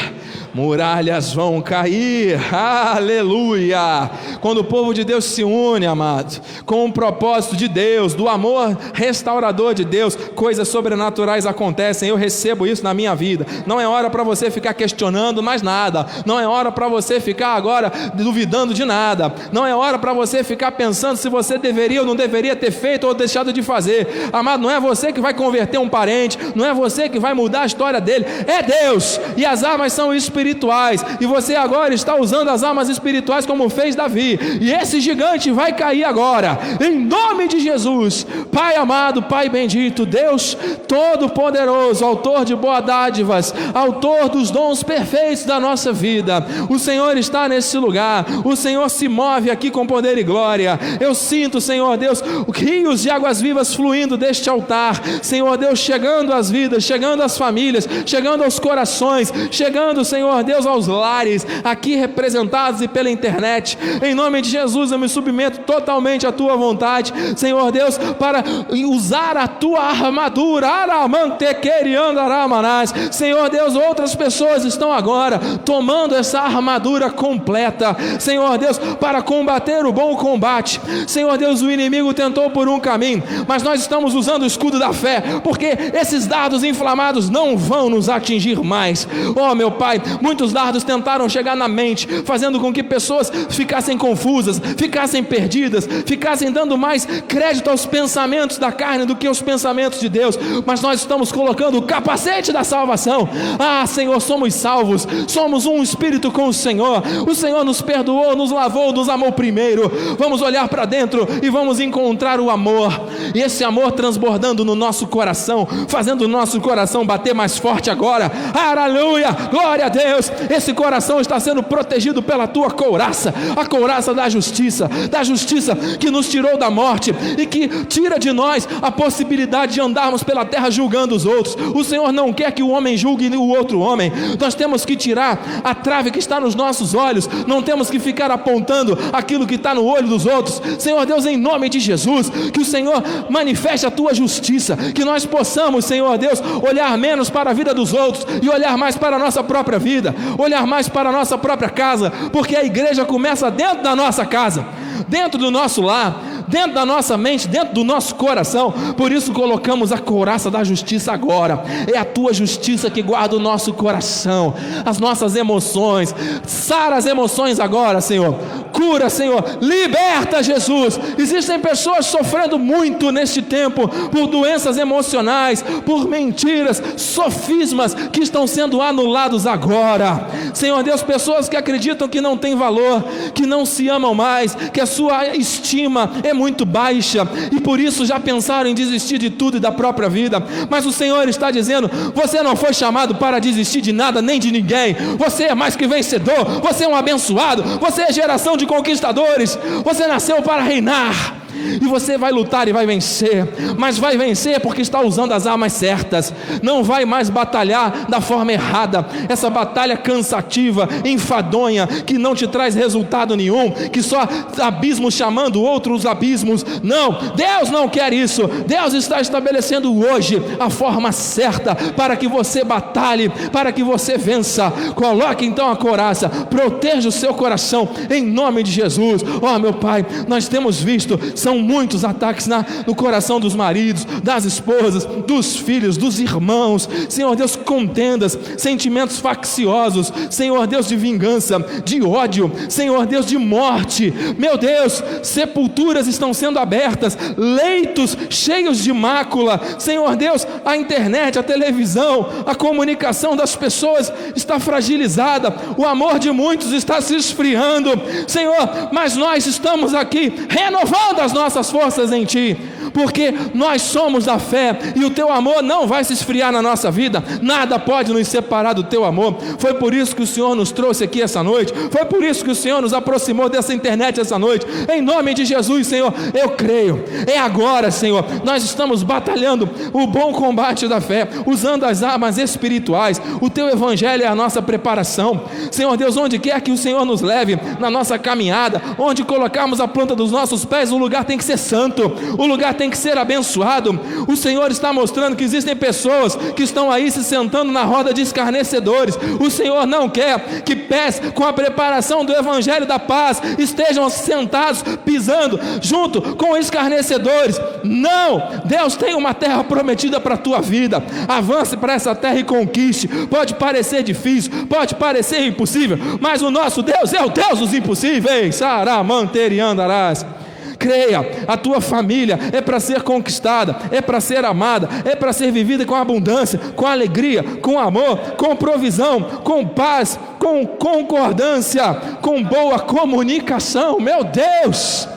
muralhas vão cair, aleluia. Quando o povo de Deus se une, amado, com o propósito de Deus, do amor restaurador de Deus, coisas sobrenaturais acontecem. Eu recebo isso na minha vida. Não é hora para você ficar questionando mais nada, não é hora para você ficar agora duvidando de nada, não é hora para você ficar pensando se você deveria ou não deveria ter feito ou deixado de fazer. Amado, não é você que vai converter um parente, não é você que vai mudar a história dele, é Deus, e as armas são espirituais espirituais, e você agora está usando as armas espirituais como fez Davi, e esse gigante vai cair agora, em nome de Jesus, Pai amado, Pai bendito, Deus Todo-Poderoso, Autor de boas dádivas, Autor dos dons perfeitos da nossa vida, o Senhor está nesse lugar, o Senhor se move aqui com poder e glória. Eu sinto, Senhor Deus, rios de águas vivas fluindo deste altar, Senhor Deus, chegando às vidas, chegando às famílias, chegando aos corações, chegando, Senhor Senhor Deus, aos lares aqui representados e pela internet. Em nome de Jesus, eu me submeto totalmente à tua vontade, Senhor Deus, para usar a tua armadura. Senhor Deus, outras pessoas estão agora tomando essa armadura completa, Senhor Deus, para combater o bom combate. Senhor Deus, o inimigo tentou por um caminho, mas nós estamos usando o escudo da fé, porque esses dados inflamados não vão nos atingir mais. Oh, meu Pai, Muitos dardos tentaram chegar na mente, fazendo com que pessoas ficassem confusas, ficassem perdidas, ficassem dando mais crédito aos pensamentos da carne do que aos pensamentos de Deus. Mas nós estamos colocando o capacete da salvação. Ah, Senhor, somos salvos, somos um espírito com o Senhor. O Senhor nos perdoou, nos lavou, nos amou primeiro. Vamos olhar para dentro e vamos encontrar o amor. E esse amor transbordando no nosso coração, fazendo o nosso coração bater mais forte agora. Aleluia! Glória a Deus! Deus, esse coração está sendo protegido pela tua couraça, a couraça da justiça, da justiça que nos tirou da morte e que tira de nós a possibilidade de andarmos pela terra julgando os outros. O Senhor não quer que o homem julgue o outro homem. Nós temos que tirar a trave que está nos nossos olhos, não temos que ficar apontando aquilo que está no olho dos outros. Senhor Deus, em nome de Jesus, que o Senhor manifeste a tua justiça, que nós possamos, Senhor Deus, olhar menos para a vida dos outros e olhar mais para a nossa própria vida vida, olhar mais para a nossa própria casa, porque a igreja começa dentro da nossa casa, dentro do nosso lar, dentro da nossa mente, dentro do nosso coração. Por isso colocamos a couraça da justiça agora. É a tua justiça que guarda o nosso coração, as nossas emoções. Sara as emoções agora, Senhor. Cura, Senhor. Liberta, Jesus. Existem pessoas sofrendo muito neste tempo por doenças emocionais, por mentiras, sofismas que estão sendo anulados agora. Senhor Deus, pessoas que acreditam que não tem valor, que não se amam mais, que a sua estima é muito baixa e por isso já pensaram em desistir de tudo e da própria vida. Mas o Senhor está dizendo: você não foi chamado para desistir de nada nem de ninguém. Você é mais que vencedor, você é um abençoado, você é geração de conquistadores, você nasceu para reinar. E você vai lutar e vai vencer, mas vai vencer porque está usando as armas certas. Não vai mais batalhar da forma errada. Essa batalha cansativa, enfadonha, que não te traz resultado nenhum, que só abismos chamando outros abismos. Não, Deus não quer isso. Deus está estabelecendo hoje a forma certa para que você batalhe, para que você vença. Coloque então a coraça, proteja o seu coração em nome de Jesus. Ó oh, meu Pai, nós temos visto são muitos ataques na, no coração dos maridos, das esposas, dos filhos, dos irmãos. Senhor Deus, contendas, sentimentos facciosos. Senhor Deus, de vingança, de ódio. Senhor Deus, de morte. Meu Deus, sepulturas estão sendo abertas, leitos cheios de mácula. Senhor Deus, a internet, a televisão, a comunicação das pessoas está fragilizada. O amor de muitos está se esfriando. Senhor, mas nós estamos aqui renovando as nossas forças em Ti, porque nós somos da fé e o teu amor não vai se esfriar na nossa vida, nada pode nos separar do teu amor. Foi por isso que o Senhor nos trouxe aqui essa noite, foi por isso que o Senhor nos aproximou dessa internet essa noite. Em nome de Jesus, Senhor, eu creio, é agora, Senhor, nós estamos batalhando o bom combate da fé, usando as armas espirituais, o teu evangelho é a nossa preparação, Senhor Deus, onde quer que o Senhor nos leve na nossa caminhada, onde colocarmos a planta dos nossos pés, o lugar tem que ser santo, o lugar tem que ser abençoado. O Senhor está mostrando que existem pessoas que estão aí se sentando na roda de escarnecedores. O Senhor não quer que pés com a preparação do evangelho da paz estejam sentados pisando junto com escarnecedores. Não! Deus tem uma terra prometida para a tua vida. Avance para essa terra e conquiste. Pode parecer difícil, pode parecer impossível, mas o nosso Deus é o Deus dos impossíveis. Saramanter e andarás creia, a tua família é para ser conquistada, é para ser amada, é para ser vivida com abundância, com alegria, com amor, com provisão, com paz, com concordância, com boa comunicação. Meu Deus!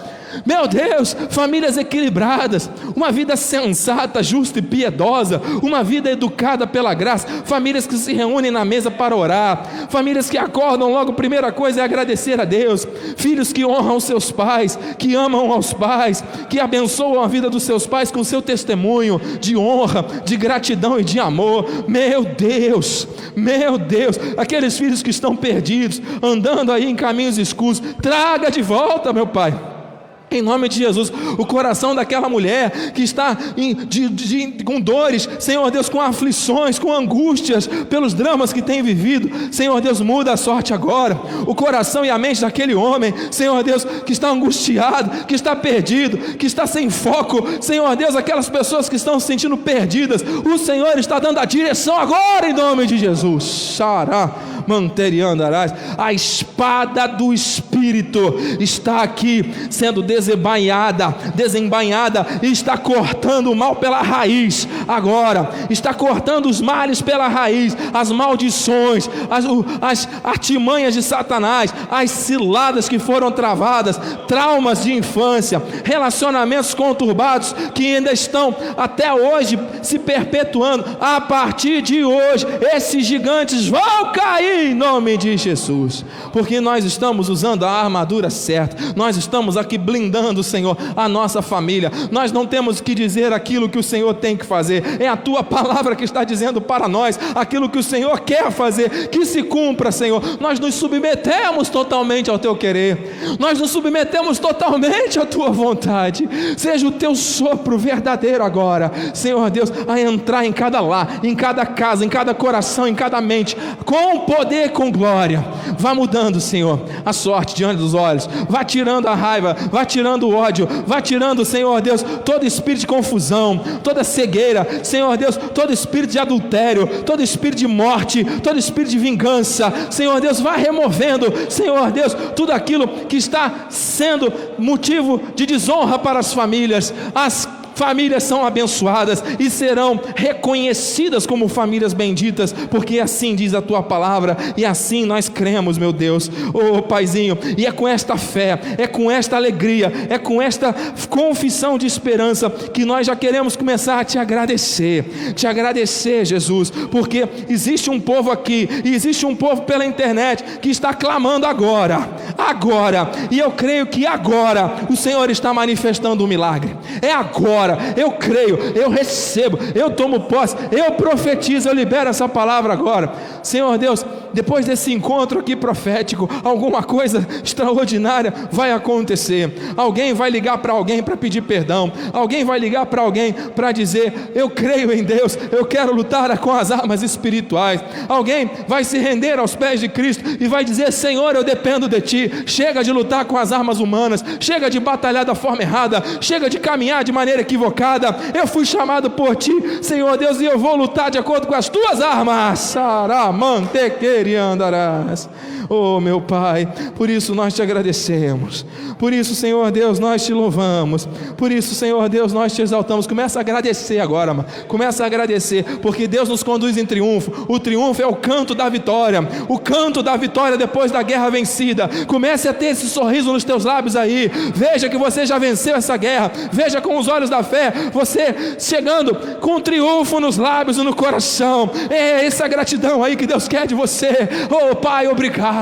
Meu Deus, famílias equilibradas, uma vida sensata, justa e piedosa, uma vida educada pela graça, famílias que se reúnem na mesa para orar, famílias que acordam logo, primeira coisa é agradecer a Deus, filhos que honram seus pais, que amam aos pais, que abençoam a vida dos seus pais com seu testemunho de honra, de gratidão e de amor. Meu Deus, meu Deus, aqueles filhos que estão perdidos, andando aí em caminhos escuros, traga de volta, meu Pai em nome de Jesus, o coração daquela mulher que está em, de, de, com dores, Senhor Deus, com aflições, com angústias, pelos dramas que tem vivido, Senhor Deus, muda a sorte agora. O coração e a mente daquele homem, Senhor Deus, que está angustiado, que está perdido, que está sem foco, Senhor Deus, aquelas pessoas que estão se sentindo perdidas, o Senhor está dando a direção agora, em nome de Jesus. Xará andarás. A espada do Espírito está aqui sendo desembainhada, desembainhada e está cortando o mal pela raiz. Agora, está cortando os males pela raiz, as maldições, as, as artimanhas de Satanás, as ciladas que foram travadas, traumas de infância, relacionamentos conturbados que ainda estão até hoje se perpetuando. A partir de hoje, esses gigantes vão cair em nome de Jesus, porque nós estamos usando a armadura certa, nós estamos aqui blindando, Senhor, a nossa família. Nós não temos que dizer aquilo que o Senhor tem que fazer, é a tua palavra que está dizendo para nós aquilo que o Senhor quer fazer, que se cumpra, Senhor. Nós nos submetemos totalmente ao teu querer, nós nos submetemos totalmente à tua vontade. Seja o teu sopro verdadeiro agora, Senhor Deus, a entrar em cada lar, em cada casa, em cada coração, em cada mente, com poder poder com glória. Vá mudando, Senhor, a sorte diante dos olhos. Vá tirando a raiva, vá tirando o ódio, vá tirando, Senhor Deus, todo espírito de confusão, toda cegueira, Senhor Deus, todo espírito de adultério, todo espírito de morte, todo espírito de vingança. Senhor Deus, vá removendo, Senhor Deus, tudo aquilo que está sendo motivo de desonra para as famílias, as famílias são abençoadas e serão reconhecidas como famílias benditas, porque assim diz a tua palavra e assim nós cremos, meu Deus, oh Paizinho, e é com esta fé, é com esta alegria, é com esta confissão de esperança que nós já queremos começar a te agradecer, te agradecer, Jesus, porque existe um povo aqui, e existe um povo pela internet que está clamando agora, agora, e eu creio que agora o Senhor está manifestando um milagre, é agora agora, eu creio, eu recebo, eu tomo posse, eu profetizo, eu libero essa palavra agora. Senhor Deus, depois desse encontro aqui profético, alguma coisa extraordinária vai acontecer. Alguém vai ligar para alguém para pedir perdão, alguém vai ligar para alguém para dizer: Eu creio em Deus, eu quero lutar com as armas espirituais. Alguém vai se render aos pés de Cristo e vai dizer: Senhor, eu dependo de Ti. Chega de lutar com as armas humanas, chega de batalhar da forma errada, chega de caminhar de maneira equivocada equivocada. Eu fui chamado por ti, Senhor Deus, e eu vou lutar de acordo com as tuas armas. Saramantequeriandarás. Oh, meu Pai, por isso nós te agradecemos. Por isso, Senhor Deus, nós te louvamos. Por isso, Senhor Deus, nós te exaltamos. Começa a agradecer agora, mano. Começa a agradecer, porque Deus nos conduz em triunfo. O triunfo é o canto da vitória. O canto da vitória depois da guerra vencida. Comece a ter esse sorriso nos teus lábios aí. Veja que você já venceu essa guerra. Veja com os olhos da fé, você chegando com triunfo nos lábios e no coração. É essa gratidão aí que Deus quer de você. Oh, Pai, obrigado.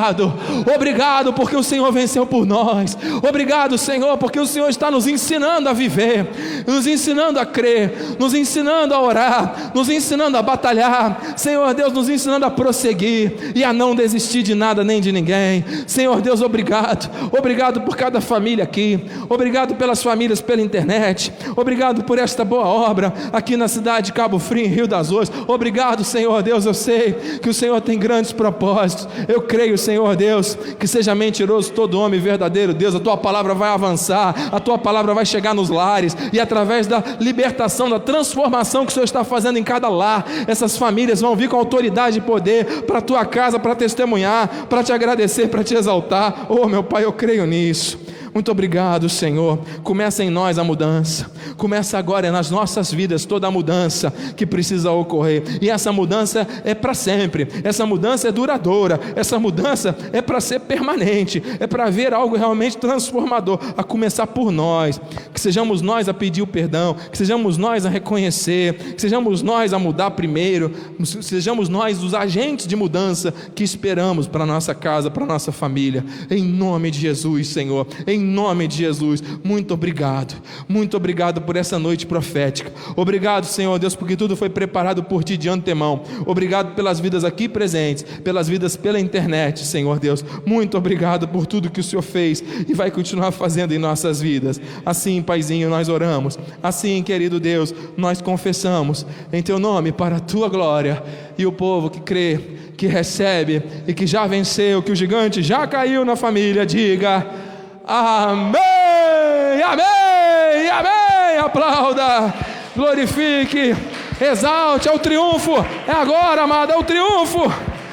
Obrigado porque o Senhor venceu por nós. Obrigado, Senhor, porque o Senhor está nos ensinando a viver, nos ensinando a crer, nos ensinando a orar, nos ensinando a batalhar. Senhor Deus, nos ensinando a prosseguir e a não desistir de nada nem de ninguém. Senhor Deus, obrigado. Obrigado por cada família aqui. Obrigado pelas famílias pela internet. Obrigado por esta boa obra aqui na cidade de Cabo Frio, em Rio das Ostras. Obrigado, Senhor Deus. Eu sei que o Senhor tem grandes propósitos. Eu creio, Senhor Deus, que seja mentiroso todo homem verdadeiro, Deus. A tua palavra vai avançar, a tua palavra vai chegar nos lares e através da libertação, da transformação que o Senhor está fazendo em cada lar, essas famílias vão vir com autoridade e poder para a tua casa para testemunhar, para te agradecer, para te exaltar. Oh, meu Pai, eu creio nisso. Muito obrigado, Senhor. Começa em nós a mudança. Começa agora nas nossas vidas toda a mudança que precisa ocorrer. E essa mudança é para sempre. Essa mudança é duradoura. Essa mudança é para ser permanente. É para ver algo realmente transformador. A começar por nós. Que sejamos nós a pedir o perdão. Que sejamos nós a reconhecer. Que sejamos nós a mudar primeiro. Que sejamos nós os agentes de mudança que esperamos para nossa casa, para nossa família. Em nome de Jesus, Senhor. Em nome de Jesus, muito obrigado, muito obrigado por essa noite profética. Obrigado, Senhor Deus, porque tudo foi preparado por ti de antemão. Obrigado pelas vidas aqui presentes, pelas vidas pela internet, Senhor Deus. Muito obrigado por tudo que o Senhor fez e vai continuar fazendo em nossas vidas. Assim, Paizinho, nós oramos. Assim, querido Deus, nós confessamos em teu nome para a tua glória e o povo que crê, que recebe e que já venceu, que o gigante já caiu na família, diga. Amém, amém, amém. Aplauda, glorifique, exalte, é o triunfo. É agora, amada, é o triunfo.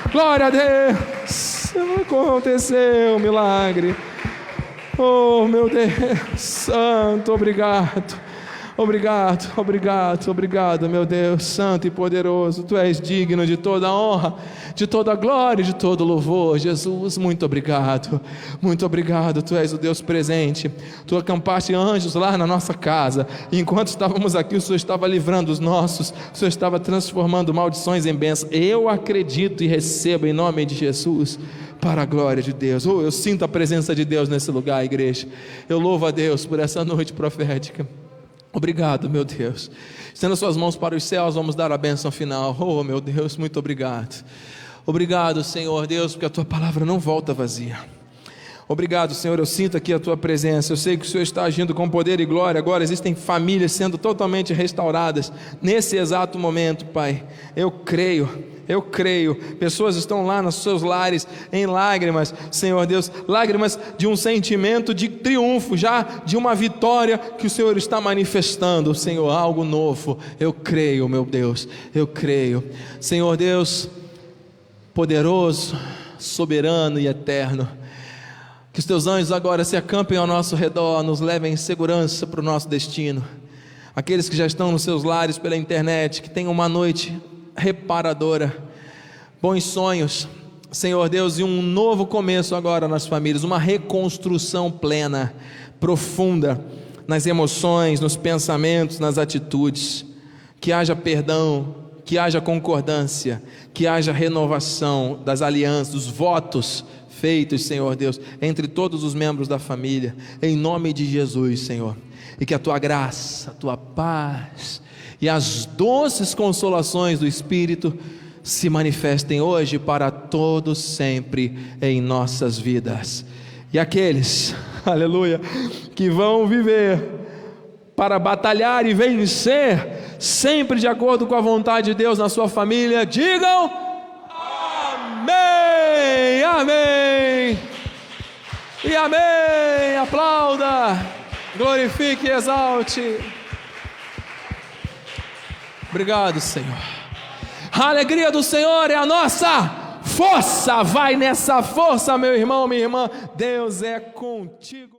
Glória a Deus. Aconteceu o milagre. Oh, meu Deus, Santo, obrigado. Obrigado, obrigado, obrigado, meu Deus, santo e poderoso. Tu és digno de toda honra, de toda glória, de todo louvor. Jesus, muito obrigado. Muito obrigado. Tu és o Deus presente. Tu acampaste anjos lá na nossa casa. E enquanto estávamos aqui, o Senhor estava livrando os nossos. O Senhor estava transformando maldições em bênçãos. Eu acredito e recebo em nome de Jesus para a glória de Deus. Oh, eu sinto a presença de Deus nesse lugar, igreja. Eu louvo a Deus por essa noite profética. Obrigado, meu Deus. Estenda suas mãos para os céus, vamos dar a bênção final. Oh, meu Deus, muito obrigado. Obrigado, Senhor Deus, porque a tua palavra não volta vazia. Obrigado, Senhor. Eu sinto aqui a tua presença. Eu sei que o Senhor está agindo com poder e glória. Agora existem famílias sendo totalmente restauradas nesse exato momento, Pai. Eu creio. Eu creio. Pessoas estão lá nos seus lares em lágrimas, Senhor Deus, lágrimas de um sentimento de triunfo, já de uma vitória que o Senhor está manifestando, Senhor, algo novo. Eu creio, meu Deus. Eu creio. Senhor Deus, poderoso, soberano e eterno. Que os teus anjos agora se acampem ao nosso redor, nos levem em segurança para o nosso destino. Aqueles que já estão nos seus lares pela internet, que tenham uma noite reparadora, bons sonhos, Senhor Deus, e um novo começo agora nas famílias, uma reconstrução plena, profunda, nas emoções, nos pensamentos, nas atitudes. Que haja perdão, que haja concordância, que haja renovação das alianças, dos votos feitos, Senhor Deus, entre todos os membros da família, em nome de Jesus, Senhor. E que a tua graça, a tua paz e as doces consolações do Espírito se manifestem hoje para todos sempre em nossas vidas. E aqueles, [laughs] aleluia, que vão viver para batalhar e vencer, sempre de acordo com a vontade de Deus na sua família, digam Amém, Amém e Amém. Aplauda, glorifique e exalte. Obrigado, Senhor. A alegria do Senhor é a nossa Força, vai nessa força, meu irmão, minha irmã. Deus é contigo.